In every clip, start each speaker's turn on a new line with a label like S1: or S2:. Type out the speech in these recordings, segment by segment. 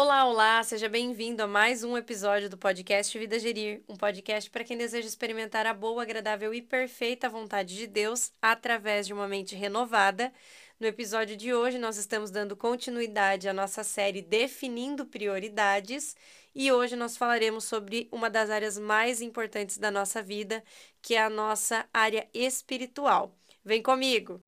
S1: Olá, olá, seja bem-vindo a mais um episódio do podcast Vida Gerir, um podcast para quem deseja experimentar a boa, agradável e perfeita vontade de Deus através de uma mente renovada. No episódio de hoje, nós estamos dando continuidade à nossa série Definindo Prioridades e hoje nós falaremos sobre uma das áreas mais importantes da nossa vida, que é a nossa área espiritual. Vem comigo!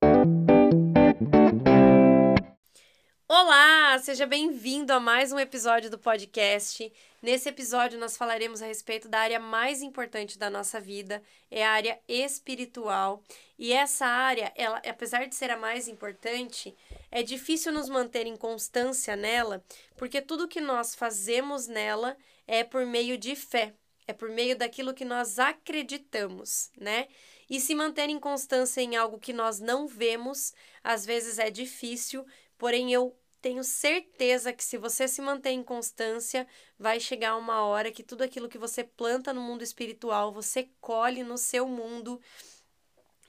S1: Olá, seja bem-vindo a mais um episódio do podcast. Nesse episódio nós falaremos a respeito da área mais importante da nossa vida, é a área espiritual. E essa área, ela, apesar de ser a mais importante, é difícil nos manter em constância nela, porque tudo que nós fazemos nela é por meio de fé, é por meio daquilo que nós acreditamos, né? E se manter em constância em algo que nós não vemos, às vezes é difícil, porém eu tenho certeza que se você se manter em constância, vai chegar uma hora que tudo aquilo que você planta no mundo espiritual, você colhe no seu mundo,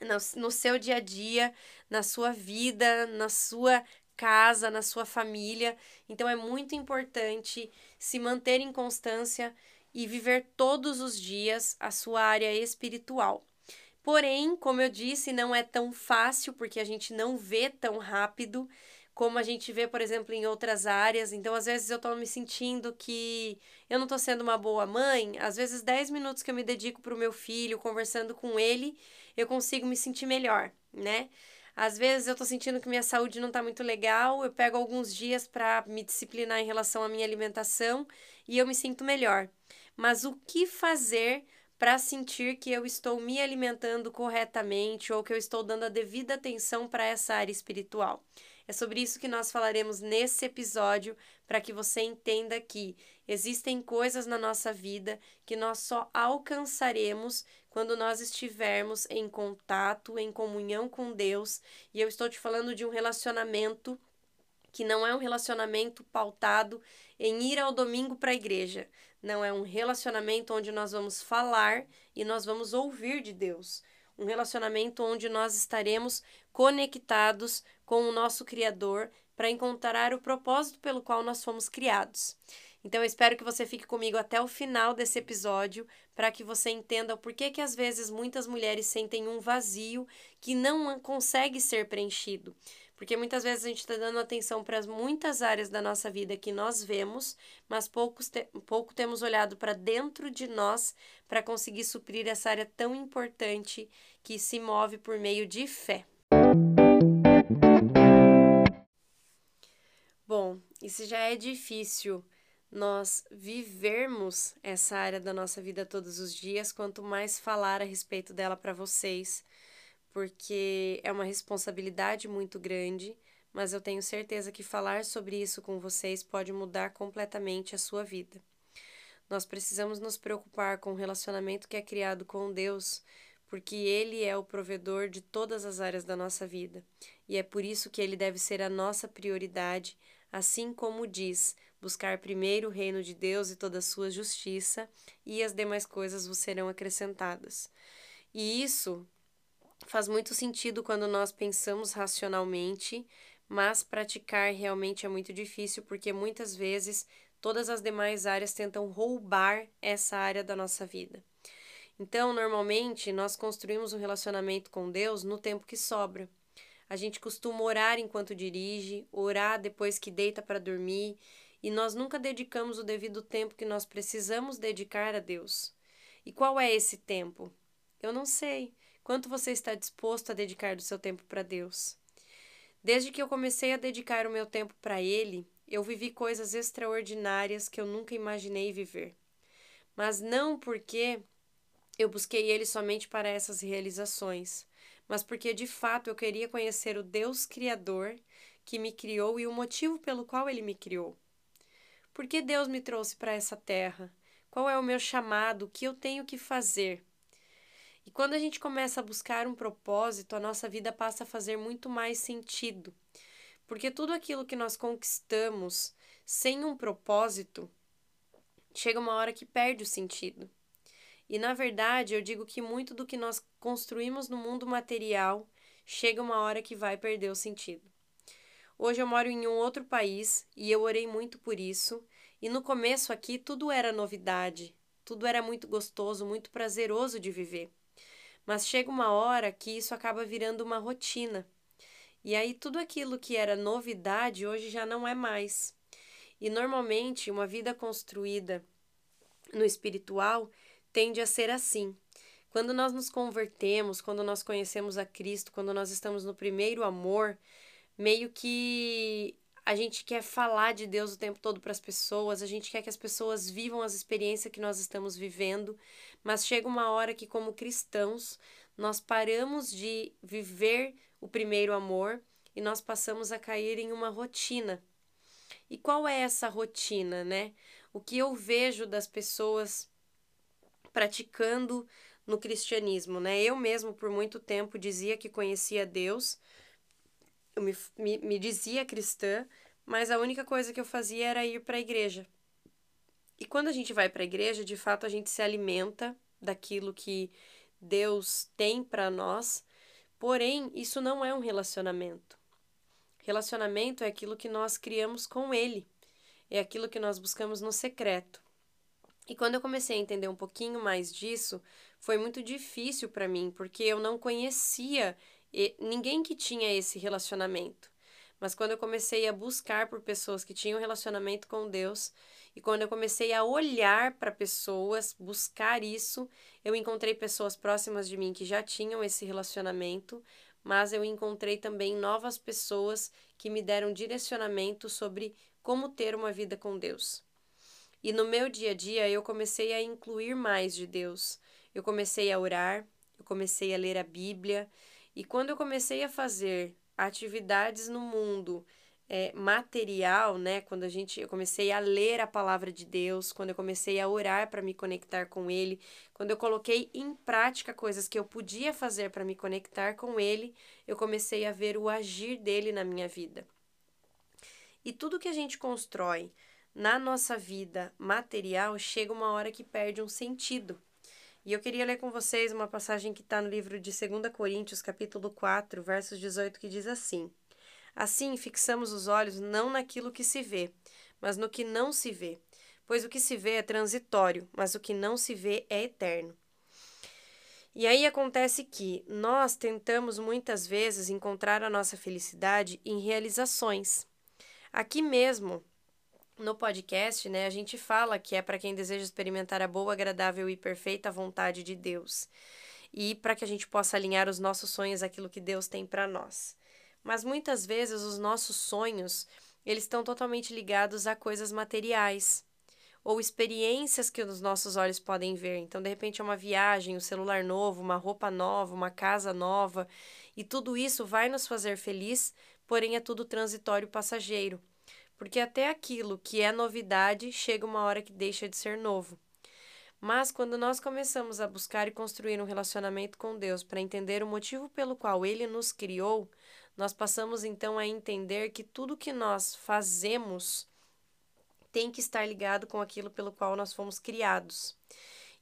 S1: no, no seu dia a dia, na sua vida, na sua casa, na sua família. Então é muito importante se manter em constância e viver todos os dias a sua área espiritual. Porém, como eu disse, não é tão fácil porque a gente não vê tão rápido como a gente vê, por exemplo, em outras áreas. Então, às vezes eu estou me sentindo que eu não estou sendo uma boa mãe. Às vezes, 10 minutos que eu me dedico para o meu filho, conversando com ele, eu consigo me sentir melhor, né? Às vezes eu estou sentindo que minha saúde não está muito legal, eu pego alguns dias para me disciplinar em relação à minha alimentação e eu me sinto melhor. Mas o que fazer para sentir que eu estou me alimentando corretamente ou que eu estou dando a devida atenção para essa área espiritual? É sobre isso que nós falaremos nesse episódio, para que você entenda que existem coisas na nossa vida que nós só alcançaremos quando nós estivermos em contato, em comunhão com Deus. E eu estou te falando de um relacionamento que não é um relacionamento pautado em ir ao domingo para a igreja. Não é um relacionamento onde nós vamos falar e nós vamos ouvir de Deus um relacionamento onde nós estaremos conectados com o nosso Criador para encontrar o propósito pelo qual nós fomos criados. Então eu espero que você fique comigo até o final desse episódio para que você entenda o porquê que às vezes muitas mulheres sentem um vazio que não consegue ser preenchido. Porque muitas vezes a gente está dando atenção para muitas áreas da nossa vida que nós vemos, mas poucos te pouco temos olhado para dentro de nós para conseguir suprir essa área tão importante que se move por meio de fé. Bom, se já é difícil nós vivermos essa área da nossa vida todos os dias, quanto mais falar a respeito dela para vocês porque é uma responsabilidade muito grande, mas eu tenho certeza que falar sobre isso com vocês pode mudar completamente a sua vida. Nós precisamos nos preocupar com o relacionamento que é criado com Deus, porque Ele é o provedor de todas as áreas da nossa vida, e é por isso que Ele deve ser a nossa prioridade, assim como diz: buscar primeiro o reino de Deus e toda a sua justiça, e as demais coisas vos serão acrescentadas. E isso faz muito sentido quando nós pensamos racionalmente, mas praticar realmente é muito difícil porque muitas vezes todas as demais áreas tentam roubar essa área da nossa vida. Então, normalmente, nós construímos um relacionamento com Deus no tempo que sobra. A gente costuma orar enquanto dirige, orar depois que deita para dormir, e nós nunca dedicamos o devido tempo que nós precisamos dedicar a Deus. E qual é esse tempo? Eu não sei. Quanto você está disposto a dedicar do seu tempo para Deus? Desde que eu comecei a dedicar o meu tempo para Ele, eu vivi coisas extraordinárias que eu nunca imaginei viver. Mas não porque eu busquei Ele somente para essas realizações, mas porque de fato eu queria conhecer o Deus Criador que me criou e o motivo pelo qual Ele me criou. Por que Deus me trouxe para essa terra? Qual é o meu chamado? O que eu tenho que fazer? E quando a gente começa a buscar um propósito, a nossa vida passa a fazer muito mais sentido. Porque tudo aquilo que nós conquistamos sem um propósito, chega uma hora que perde o sentido. E na verdade, eu digo que muito do que nós construímos no mundo material chega uma hora que vai perder o sentido. Hoje eu moro em um outro país e eu orei muito por isso. E no começo aqui tudo era novidade, tudo era muito gostoso, muito prazeroso de viver. Mas chega uma hora que isso acaba virando uma rotina. E aí tudo aquilo que era novidade hoje já não é mais. E normalmente uma vida construída no espiritual tende a ser assim. Quando nós nos convertemos, quando nós conhecemos a Cristo, quando nós estamos no primeiro amor, meio que a gente quer falar de Deus o tempo todo para as pessoas, a gente quer que as pessoas vivam as experiências que nós estamos vivendo, mas chega uma hora que, como cristãos, nós paramos de viver o primeiro amor e nós passamos a cair em uma rotina. E qual é essa rotina, né? O que eu vejo das pessoas praticando no cristianismo, né? Eu mesmo, por muito tempo, dizia que conhecia Deus, eu me, me, me dizia cristã, mas a única coisa que eu fazia era ir para a igreja. E quando a gente vai para a igreja, de fato, a gente se alimenta daquilo que Deus tem para nós, porém, isso não é um relacionamento. Relacionamento é aquilo que nós criamos com Ele, é aquilo que nós buscamos no secreto. E quando eu comecei a entender um pouquinho mais disso, foi muito difícil para mim, porque eu não conhecia ninguém que tinha esse relacionamento. Mas quando eu comecei a buscar por pessoas que tinham relacionamento com Deus, e quando eu comecei a olhar para pessoas, buscar isso, eu encontrei pessoas próximas de mim que já tinham esse relacionamento, mas eu encontrei também novas pessoas que me deram direcionamento sobre como ter uma vida com Deus. E no meu dia a dia eu comecei a incluir mais de Deus. Eu comecei a orar, eu comecei a ler a Bíblia, e quando eu comecei a fazer atividades no mundo é, material, né? Quando a gente, eu comecei a ler a palavra de Deus, quando eu comecei a orar para me conectar com Ele, quando eu coloquei em prática coisas que eu podia fazer para me conectar com Ele, eu comecei a ver o agir dele na minha vida. E tudo que a gente constrói na nossa vida material chega uma hora que perde um sentido. E eu queria ler com vocês uma passagem que está no livro de 2 Coríntios, capítulo 4, versos 18, que diz assim: Assim fixamos os olhos não naquilo que se vê, mas no que não se vê. Pois o que se vê é transitório, mas o que não se vê é eterno. E aí acontece que nós tentamos muitas vezes encontrar a nossa felicidade em realizações. Aqui mesmo, no podcast, né, a gente fala que é para quem deseja experimentar a boa, agradável e perfeita vontade de Deus. E para que a gente possa alinhar os nossos sonhos àquilo que Deus tem para nós. Mas muitas vezes os nossos sonhos, eles estão totalmente ligados a coisas materiais ou experiências que os nossos olhos podem ver. Então, de repente, é uma viagem, um celular novo, uma roupa nova, uma casa nova, e tudo isso vai nos fazer feliz, porém é tudo transitório passageiro. Porque até aquilo que é novidade chega uma hora que deixa de ser novo. Mas quando nós começamos a buscar e construir um relacionamento com Deus para entender o motivo pelo qual ele nos criou, nós passamos então a entender que tudo que nós fazemos tem que estar ligado com aquilo pelo qual nós fomos criados.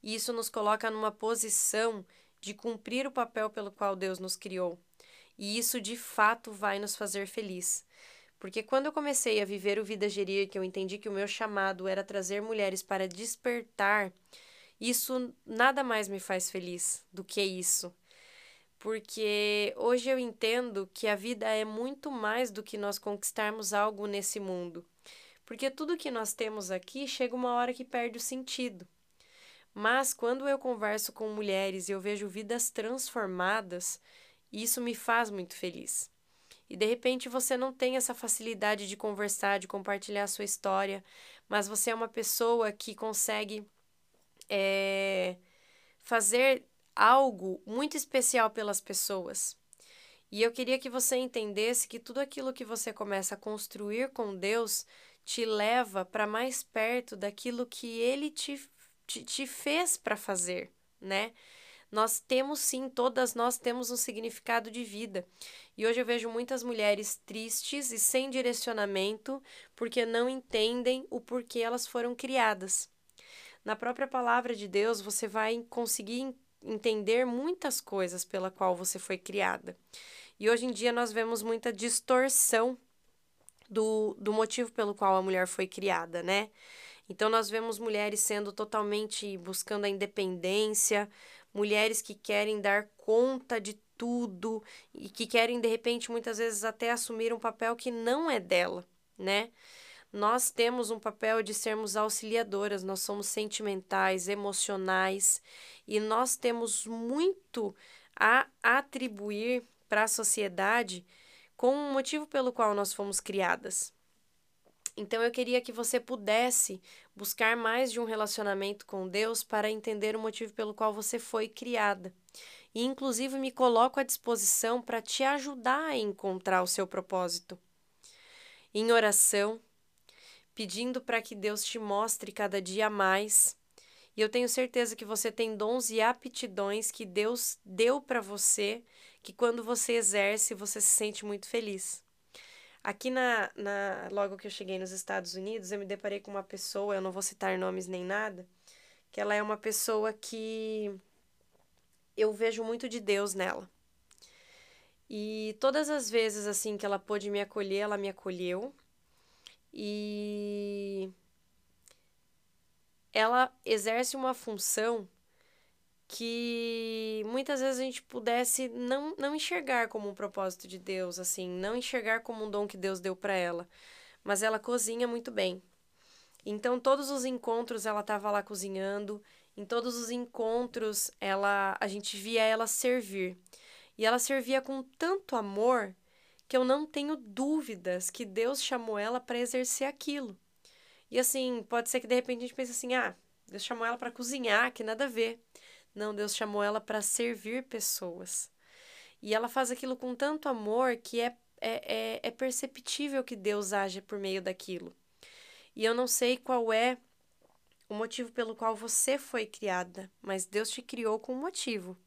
S1: E isso nos coloca numa posição de cumprir o papel pelo qual Deus nos criou. E isso de fato vai nos fazer feliz. Porque quando eu comecei a viver o Vida Gerir, que eu entendi que o meu chamado era trazer mulheres para despertar, isso nada mais me faz feliz do que isso. Porque hoje eu entendo que a vida é muito mais do que nós conquistarmos algo nesse mundo. Porque tudo que nós temos aqui chega uma hora que perde o sentido. Mas quando eu converso com mulheres e eu vejo vidas transformadas, isso me faz muito feliz e de repente você não tem essa facilidade de conversar, de compartilhar a sua história, mas você é uma pessoa que consegue é, fazer algo muito especial pelas pessoas. E eu queria que você entendesse que tudo aquilo que você começa a construir com Deus te leva para mais perto daquilo que Ele te, te, te fez para fazer, né? Nós temos sim, todas nós temos um significado de vida. E hoje eu vejo muitas mulheres tristes e sem direcionamento porque não entendem o porquê elas foram criadas. Na própria palavra de Deus, você vai conseguir entender muitas coisas pela qual você foi criada. E hoje em dia nós vemos muita distorção do, do motivo pelo qual a mulher foi criada, né? Então, nós vemos mulheres sendo totalmente buscando a independência, mulheres que querem dar conta de tudo e que querem, de repente, muitas vezes até assumir um papel que não é dela, né? Nós temos um papel de sermos auxiliadoras, nós somos sentimentais, emocionais e nós temos muito a atribuir para a sociedade com o motivo pelo qual nós fomos criadas. Então eu queria que você pudesse buscar mais de um relacionamento com Deus para entender o motivo pelo qual você foi criada. E inclusive me coloco à disposição para te ajudar a encontrar o seu propósito. Em oração, pedindo para que Deus te mostre cada dia mais. E eu tenho certeza que você tem dons e aptidões que Deus deu para você, que quando você exerce, você se sente muito feliz. Aqui na, na logo que eu cheguei nos Estados Unidos, eu me deparei com uma pessoa, eu não vou citar nomes nem nada, que ela é uma pessoa que eu vejo muito de Deus nela. E todas as vezes assim que ela pôde me acolher, ela me acolheu. E ela exerce uma função que muitas vezes a gente pudesse não, não enxergar como um propósito de Deus, assim, não enxergar como um dom que Deus deu para ela, mas ela cozinha muito bem. Então, todos os encontros ela estava lá cozinhando, em todos os encontros ela a gente via ela servir. E ela servia com tanto amor que eu não tenho dúvidas que Deus chamou ela para exercer aquilo. E assim, pode ser que de repente a gente pense assim: ah, Deus chamou ela para cozinhar, que nada a ver. Não, Deus chamou ela para servir pessoas. E ela faz aquilo com tanto amor que é, é, é, é perceptível que Deus age por meio daquilo. E eu não sei qual é o motivo pelo qual você foi criada, mas Deus te criou com um motivo.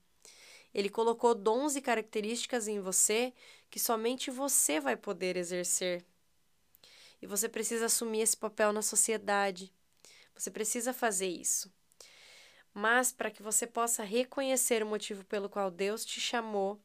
S1: Ele colocou dons e características em você que somente você vai poder exercer. E você precisa assumir esse papel na sociedade. Você precisa fazer isso. Mas para que você possa reconhecer o motivo pelo qual Deus te chamou,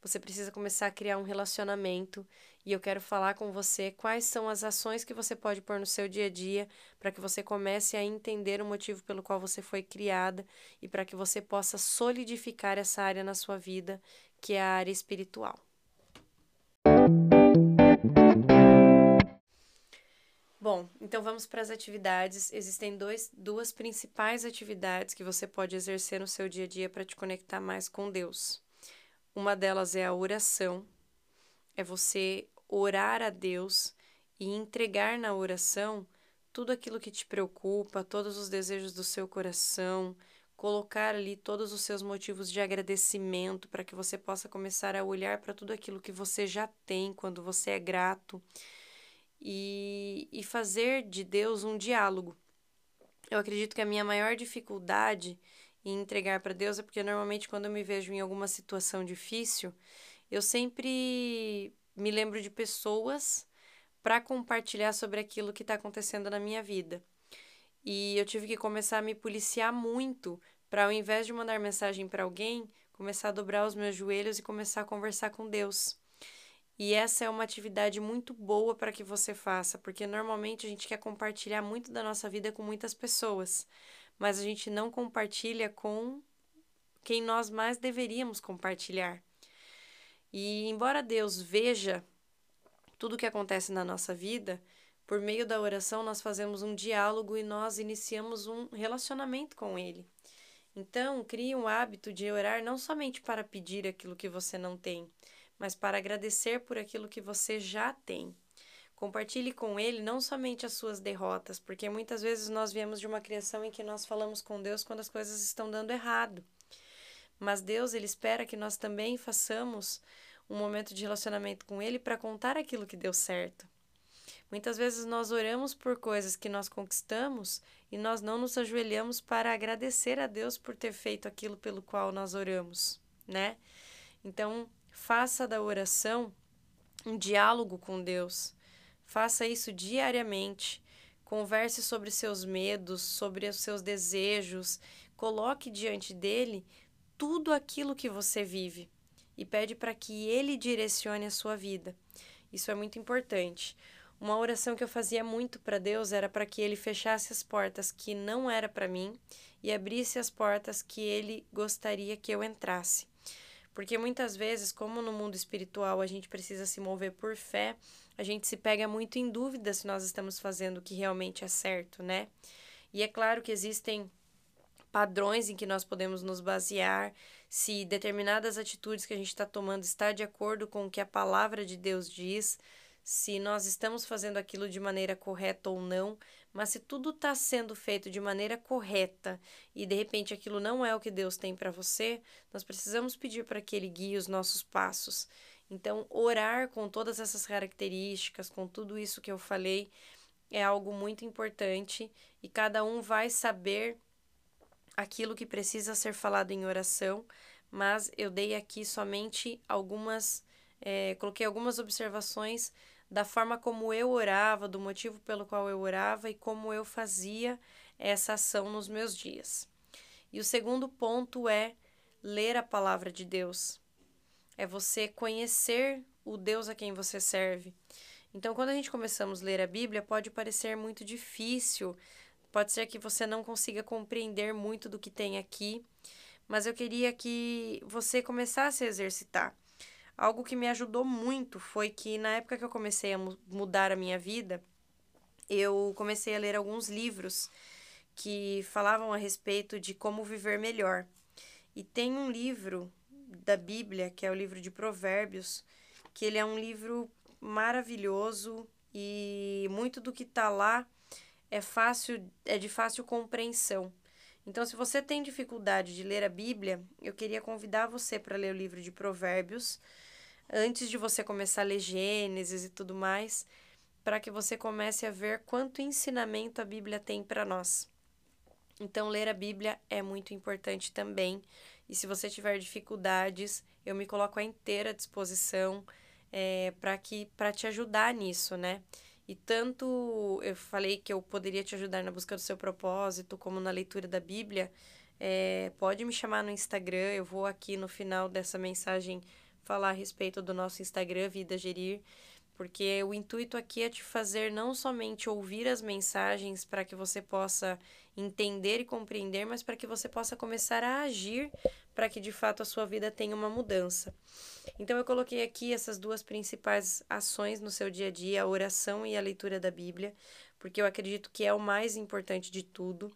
S1: você precisa começar a criar um relacionamento e eu quero falar com você quais são as ações que você pode pôr no seu dia a dia para que você comece a entender o motivo pelo qual você foi criada e para que você possa solidificar essa área na sua vida, que é a área espiritual. Bom, então vamos para as atividades. Existem dois, duas principais atividades que você pode exercer no seu dia a dia para te conectar mais com Deus. Uma delas é a oração, é você orar a Deus e entregar na oração tudo aquilo que te preocupa, todos os desejos do seu coração, colocar ali todos os seus motivos de agradecimento para que você possa começar a olhar para tudo aquilo que você já tem quando você é grato e, e fazer de Deus um diálogo. Eu acredito que a minha maior dificuldade em entregar para Deus é porque normalmente quando eu me vejo em alguma situação difícil, eu sempre me lembro de pessoas para compartilhar sobre aquilo que está acontecendo na minha vida. E eu tive que começar a me policiar muito para, ao invés de mandar mensagem para alguém, começar a dobrar os meus joelhos e começar a conversar com Deus. E essa é uma atividade muito boa para que você faça, porque normalmente a gente quer compartilhar muito da nossa vida com muitas pessoas, mas a gente não compartilha com quem nós mais deveríamos compartilhar. E embora Deus veja tudo o que acontece na nossa vida, por meio da oração nós fazemos um diálogo e nós iniciamos um relacionamento com Ele. Então, crie um hábito de orar não somente para pedir aquilo que você não tem, mas para agradecer por aquilo que você já tem. Compartilhe com Ele não somente as suas derrotas, porque muitas vezes nós viemos de uma criação em que nós falamos com Deus quando as coisas estão dando errado. Mas Deus, Ele espera que nós também façamos um momento de relacionamento com Ele para contar aquilo que deu certo. Muitas vezes nós oramos por coisas que nós conquistamos e nós não nos ajoelhamos para agradecer a Deus por ter feito aquilo pelo qual nós oramos, né? Então, faça da oração um diálogo com Deus. Faça isso diariamente. Converse sobre seus medos, sobre os seus desejos. Coloque diante dele tudo aquilo que você vive e pede para que ele direcione a sua vida. Isso é muito importante. uma oração que eu fazia muito para Deus era para que ele fechasse as portas que não era para mim e abrisse as portas que ele gostaria que eu entrasse. Porque muitas vezes, como no mundo espiritual a gente precisa se mover por fé, a gente se pega muito em dúvida se nós estamos fazendo o que realmente é certo, né? E é claro que existem padrões em que nós podemos nos basear, se determinadas atitudes que a gente está tomando está de acordo com o que a palavra de Deus diz, se nós estamos fazendo aquilo de maneira correta ou não, mas se tudo está sendo feito de maneira correta e de repente aquilo não é o que Deus tem para você, nós precisamos pedir para que Ele guie os nossos passos. Então, orar com todas essas características, com tudo isso que eu falei, é algo muito importante e cada um vai saber aquilo que precisa ser falado em oração, mas eu dei aqui somente algumas, é, coloquei algumas observações da forma como eu orava, do motivo pelo qual eu orava e como eu fazia essa ação nos meus dias. E o segundo ponto é ler a palavra de Deus. É você conhecer o Deus a quem você serve. Então, quando a gente começamos a ler a Bíblia, pode parecer muito difícil, pode ser que você não consiga compreender muito do que tem aqui, mas eu queria que você começasse a exercitar. Algo que me ajudou muito foi que na época que eu comecei a mudar a minha vida, eu comecei a ler alguns livros que falavam a respeito de como viver melhor. E tem um livro da Bíblia, que é o livro de Provérbios, que ele é um livro maravilhoso e muito do que está lá é fácil, é de fácil compreensão. Então, se você tem dificuldade de ler a Bíblia, eu queria convidar você para ler o livro de Provérbios, antes de você começar a ler Gênesis e tudo mais, para que você comece a ver quanto ensinamento a Bíblia tem para nós. Então, ler a Bíblia é muito importante também. E se você tiver dificuldades, eu me coloco à inteira disposição é, para que para te ajudar nisso, né? E tanto eu falei que eu poderia te ajudar na busca do seu propósito, como na leitura da Bíblia, é, pode me chamar no Instagram. Eu vou aqui no final dessa mensagem falar a respeito do nosso Instagram, Vida Gerir, porque o intuito aqui é te fazer não somente ouvir as mensagens para que você possa entender e compreender, mas para que você possa começar a agir para que de fato a sua vida tenha uma mudança. Então eu coloquei aqui essas duas principais ações no seu dia a dia, a oração e a leitura da Bíblia, porque eu acredito que é o mais importante de tudo.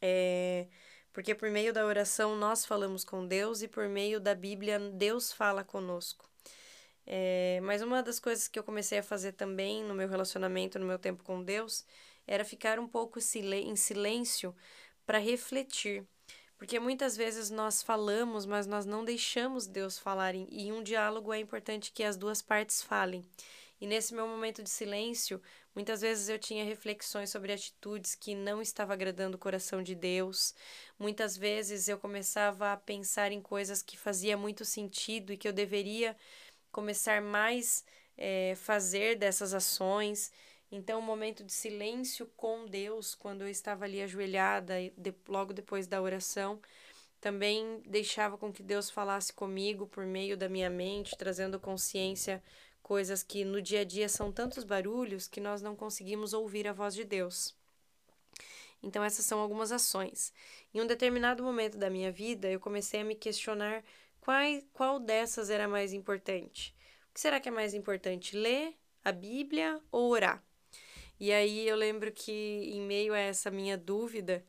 S1: É, porque por meio da oração nós falamos com Deus e por meio da Bíblia Deus fala conosco. É, mas uma das coisas que eu comecei a fazer também no meu relacionamento, no meu tempo com Deus, era ficar um pouco em silêncio para refletir. Porque muitas vezes nós falamos, mas nós não deixamos Deus falar. E em um diálogo é importante que as duas partes falem. E nesse meu momento de silêncio, muitas vezes eu tinha reflexões sobre atitudes que não estavam agradando o coração de Deus. Muitas vezes eu começava a pensar em coisas que fazia muito sentido e que eu deveria começar mais é, fazer dessas ações. Então, um momento de silêncio com Deus, quando eu estava ali ajoelhada, logo depois da oração, também deixava com que Deus falasse comigo por meio da minha mente, trazendo consciência, coisas que no dia a dia são tantos barulhos que nós não conseguimos ouvir a voz de Deus. Então, essas são algumas ações. Em um determinado momento da minha vida, eu comecei a me questionar qual dessas era mais importante. O que será que é mais importante, ler a Bíblia ou orar? E aí eu lembro que, em meio a essa minha dúvida,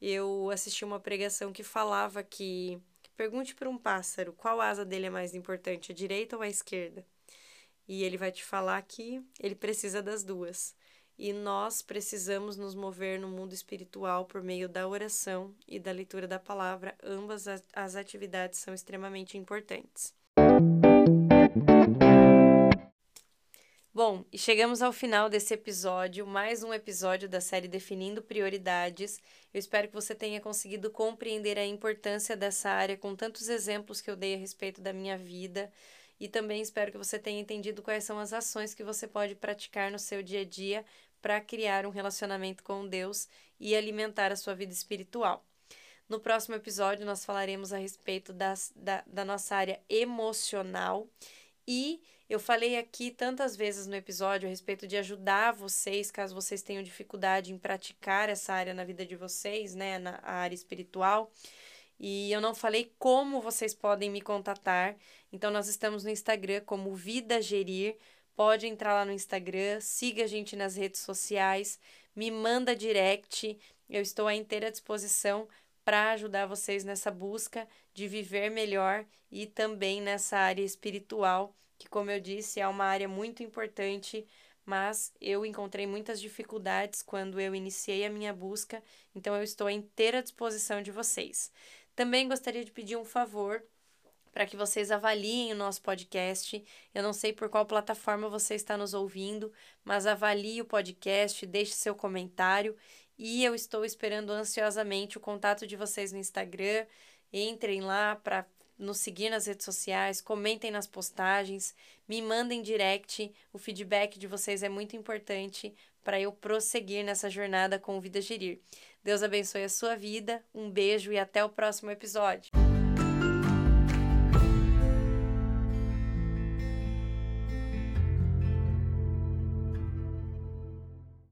S1: eu assisti uma pregação que falava que pergunte para um pássaro qual asa dele é mais importante, a direita ou a esquerda. E ele vai te falar que ele precisa das duas. E nós precisamos nos mover no mundo espiritual por meio da oração e da leitura da palavra. Ambas as atividades são extremamente importantes. Bom, e chegamos ao final desse episódio, mais um episódio da série Definindo Prioridades. Eu espero que você tenha conseguido compreender a importância dessa área com tantos exemplos que eu dei a respeito da minha vida. E também espero que você tenha entendido quais são as ações que você pode praticar no seu dia a dia para criar um relacionamento com Deus e alimentar a sua vida espiritual. No próximo episódio, nós falaremos a respeito das, da, da nossa área emocional E eu falei aqui tantas vezes no episódio a respeito de ajudar vocês, caso vocês tenham dificuldade em praticar essa área na vida de vocês, né, na área espiritual. E eu não falei como vocês podem me contatar. Então nós estamos no Instagram como Vida Gerir. Pode entrar lá no Instagram, siga a gente nas redes sociais, me manda direct. Eu estou à inteira disposição para ajudar vocês nessa busca de viver melhor e também nessa área espiritual, que, como eu disse, é uma área muito importante, mas eu encontrei muitas dificuldades quando eu iniciei a minha busca, então eu estou à inteira disposição de vocês. Também gostaria de pedir um favor para que vocês avaliem o nosso podcast. Eu não sei por qual plataforma você está nos ouvindo, mas avalie o podcast, deixe seu comentário e eu estou esperando ansiosamente o contato de vocês no Instagram. Entrem lá para nos seguir nas redes sociais, comentem nas postagens, me mandem direct. O feedback de vocês é muito importante para eu prosseguir nessa jornada com Vida Gerir. Deus abençoe a sua vida, um beijo e até o próximo episódio.